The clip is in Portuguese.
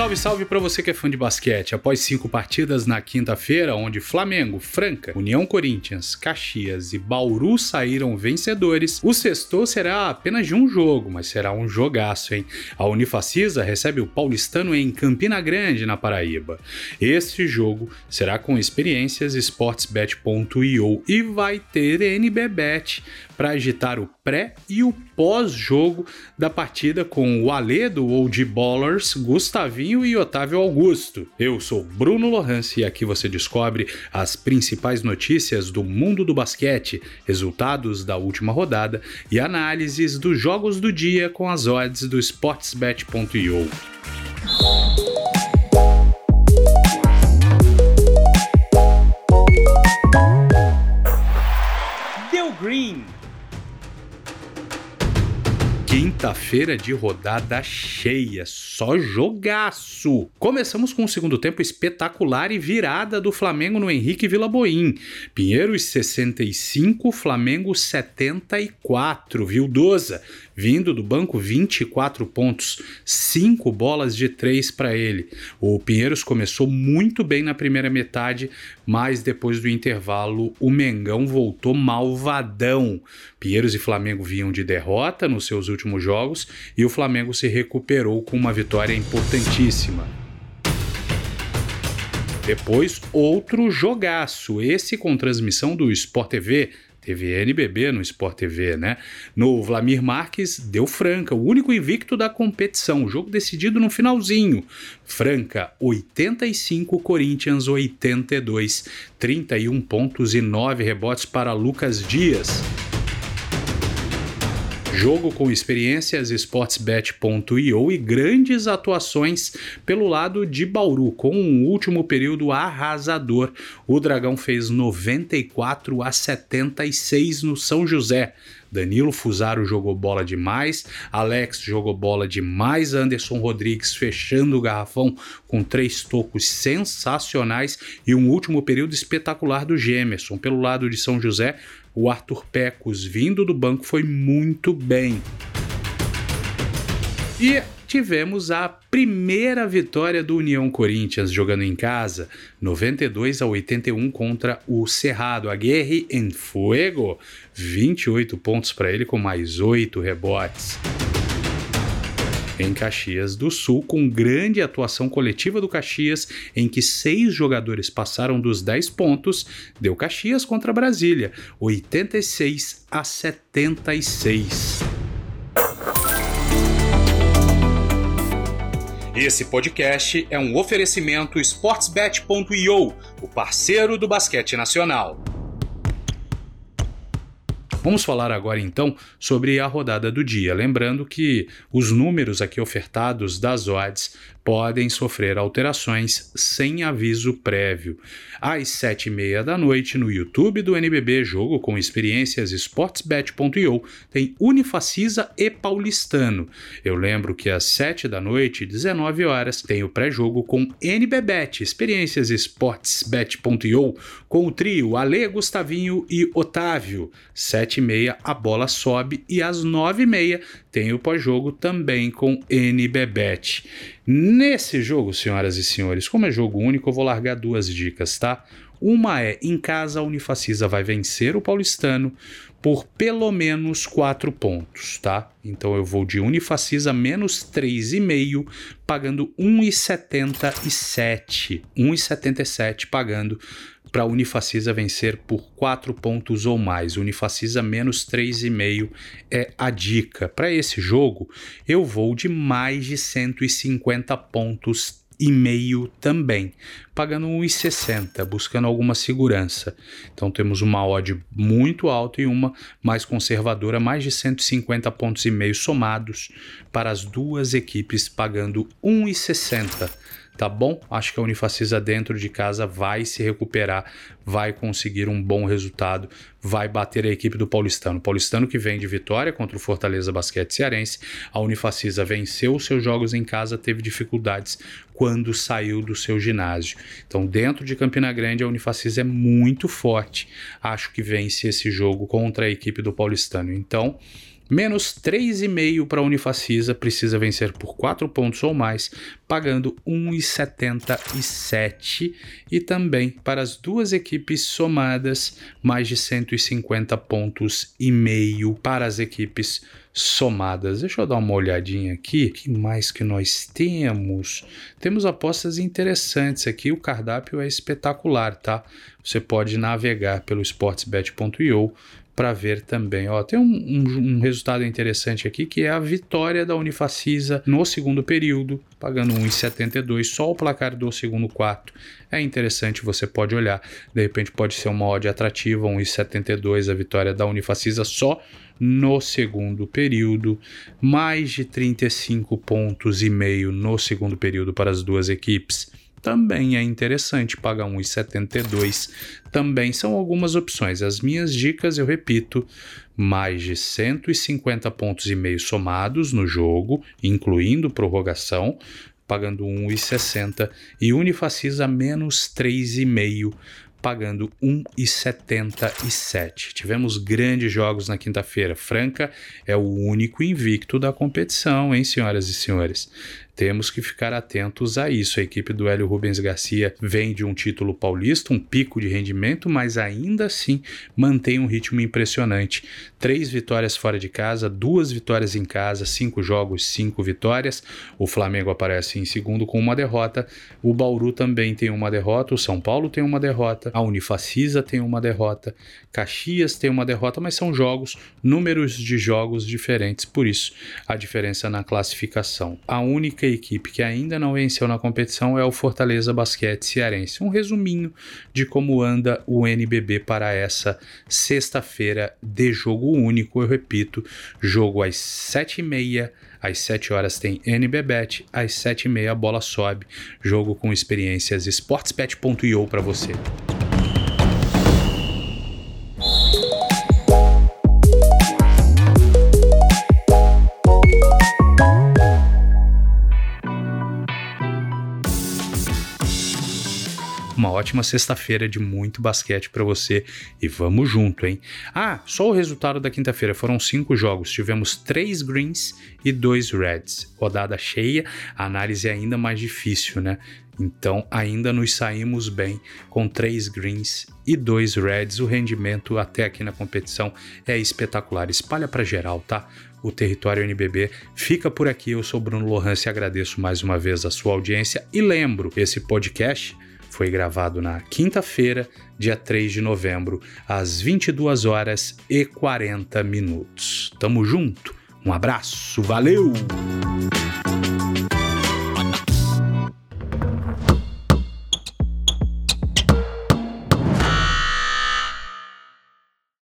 Salve, salve para você que é fã de basquete. Após cinco partidas na quinta-feira, onde Flamengo, Franca, União Corinthians, Caxias e Bauru saíram vencedores, o sexto será apenas de um jogo, mas será um jogaço, hein? A Unifacisa recebe o Paulistano em Campina Grande, na Paraíba. Este jogo será com experiências sportsbet.io e vai ter NBBet para agitar o pré e o pós-jogo da partida com o Alê do Old Ballers, Gustavinho e Otávio Augusto. Eu sou Bruno Lohance e aqui você descobre as principais notícias do mundo do basquete, resultados da última rodada e análises dos jogos do dia com as odds do sportsbet.io. Deu Green Quinta-feira de rodada cheia, só jogaço. Começamos com um segundo tempo espetacular e virada do Flamengo no Henrique Vila Boim. Pinheiros 65, Flamengo 74, viu? Doza vindo do banco 24 pontos, 5 bolas de 3 para ele. O Pinheiros começou muito bem na primeira metade, mas depois do intervalo o Mengão voltou malvadão. Pinheiros e Flamengo vinham de derrota nos seus últimos jogos e o Flamengo se recuperou com uma vitória importantíssima. Depois, outro jogaço, esse com transmissão do Sport TV, Teve NBB no Sport TV, né? No Vlamir Marques, deu Franca, o único invicto da competição. Jogo decidido no finalzinho. Franca, 85, Corinthians 82. 31 pontos e 9 rebotes para Lucas Dias. Jogo com experiências sportsbet.io e grandes atuações pelo lado de Bauru, com um último período arrasador. O Dragão fez 94 a 76 no São José. Danilo Fusaro jogou bola demais, Alex jogou bola demais, Anderson Rodrigues fechando o garrafão com três tocos sensacionais e um último período espetacular do Gemerson. Pelo lado de São José, o Arthur Pecos vindo do banco foi muito bem. E tivemos a primeira vitória do União Corinthians jogando em casa, 92 a 81 contra o Cerrado. Aguirre em Fuego, 28 pontos para ele com mais 8 rebotes em Caxias do Sul, com grande atuação coletiva do Caxias, em que seis jogadores passaram dos 10 pontos, deu Caxias contra Brasília, 86 a 76. Esse podcast é um oferecimento sportsbet.io, o parceiro do basquete nacional. Vamos falar agora então sobre a rodada do dia. Lembrando que os números aqui ofertados das odds podem sofrer alterações sem aviso prévio. Às sete e meia da noite, no YouTube do NBB Jogo com Experiências Sportsbet.io, tem Unifacisa e Paulistano. Eu lembro que às sete da noite, 19 horas, tem o pré-jogo com NBBet, Experiências Sportsbet.io, com o trio Ale, Gustavinho e Otávio. Sete e meia, a bola sobe e às nove e meia tem o pós-jogo também com NBBet. Nesse jogo, senhoras e senhores, como é jogo único, eu vou largar duas dicas, tá? Uma é: em casa, a Unifacisa vai vencer o Paulistano por pelo menos 4 pontos, tá? Então eu vou de Unifacisa menos 3,5, pagando 1,77. 1,77 pagando para a Unifacisa vencer por 4 pontos ou mais. Unifacisa menos 3,5 é a dica. Para esse jogo, eu vou de mais de 150 pontos e meio também, pagando 1,60, buscando alguma segurança. Então temos uma odd muito alta e uma mais conservadora, mais de 150 pontos e meio somados para as duas equipes pagando 1,60 tá bom? Acho que a Unifacisa dentro de casa vai se recuperar, vai conseguir um bom resultado, vai bater a equipe do Paulistano. Paulistano que vem de vitória contra o Fortaleza Basquete Cearense, a Unifacisa venceu os seus jogos em casa, teve dificuldades quando saiu do seu ginásio. Então, dentro de Campina Grande, a Unifacisa é muito forte. Acho que vence esse jogo contra a equipe do Paulistano. Então, Menos 3,5 para a Unifacisa, precisa vencer por 4 pontos ou mais, pagando 1,77. E também para as duas equipes somadas, mais de 150 pontos e meio para as equipes somadas. Deixa eu dar uma olhadinha aqui. O que mais que nós temos? Temos apostas interessantes aqui. O cardápio é espetacular, tá? Você pode navegar pelo sportsbet.io para ver também. Ó, tem um, um, um, resultado interessante aqui que é a vitória da Unifacisa no segundo período, pagando 1,72, só o placar do segundo quarto. É interessante, você pode olhar. De repente pode ser uma odd atrativa, 1,72 a vitória da Unifacisa só no segundo período, mais de 35 pontos e meio no segundo período para as duas equipes também é interessante pagar 1,72. Também são algumas opções. As minhas dicas, eu repito, mais de 150 pontos e meio somados no jogo, incluindo prorrogação, pagando 1,60 e Unifacisa menos 3,5 pagando 1,77. Tivemos grandes jogos na quinta-feira. Franca é o único invicto da competição, hein, senhoras e senhores? Temos que ficar atentos a isso. A equipe do Hélio Rubens Garcia vem de um título paulista, um pico de rendimento, mas ainda assim mantém um ritmo impressionante. Três vitórias fora de casa, duas vitórias em casa, cinco jogos, cinco vitórias. O Flamengo aparece em segundo com uma derrota. O Bauru também tem uma derrota. O São Paulo tem uma derrota. A Unifacisa tem uma derrota. Caxias tem uma derrota, mas são jogos, números de jogos diferentes. Por isso, a diferença na classificação. A única equipe que ainda não venceu na competição é o Fortaleza Basquete Cearense. Um resuminho de como anda o NBB para essa sexta-feira de jogo único. Eu repito, jogo às sete e meia. Às 7 horas tem NBBet, às 7 e meia a bola sobe. Jogo com experiências sportspet.io para você. Ótima sexta-feira de muito basquete para você e vamos junto, hein? Ah, só o resultado da quinta-feira foram cinco jogos. Tivemos três greens e dois reds. Rodada cheia, a análise é ainda mais difícil, né? Então ainda nos saímos bem com três greens e dois reds. O rendimento até aqui na competição é espetacular. Espalha para geral, tá? O Território NBB fica por aqui. Eu sou Bruno Lohance e agradeço mais uma vez a sua audiência. E lembro, esse podcast foi gravado na quinta-feira, dia 3 de novembro, às 22 horas e 40 minutos. Tamo junto, um abraço, valeu!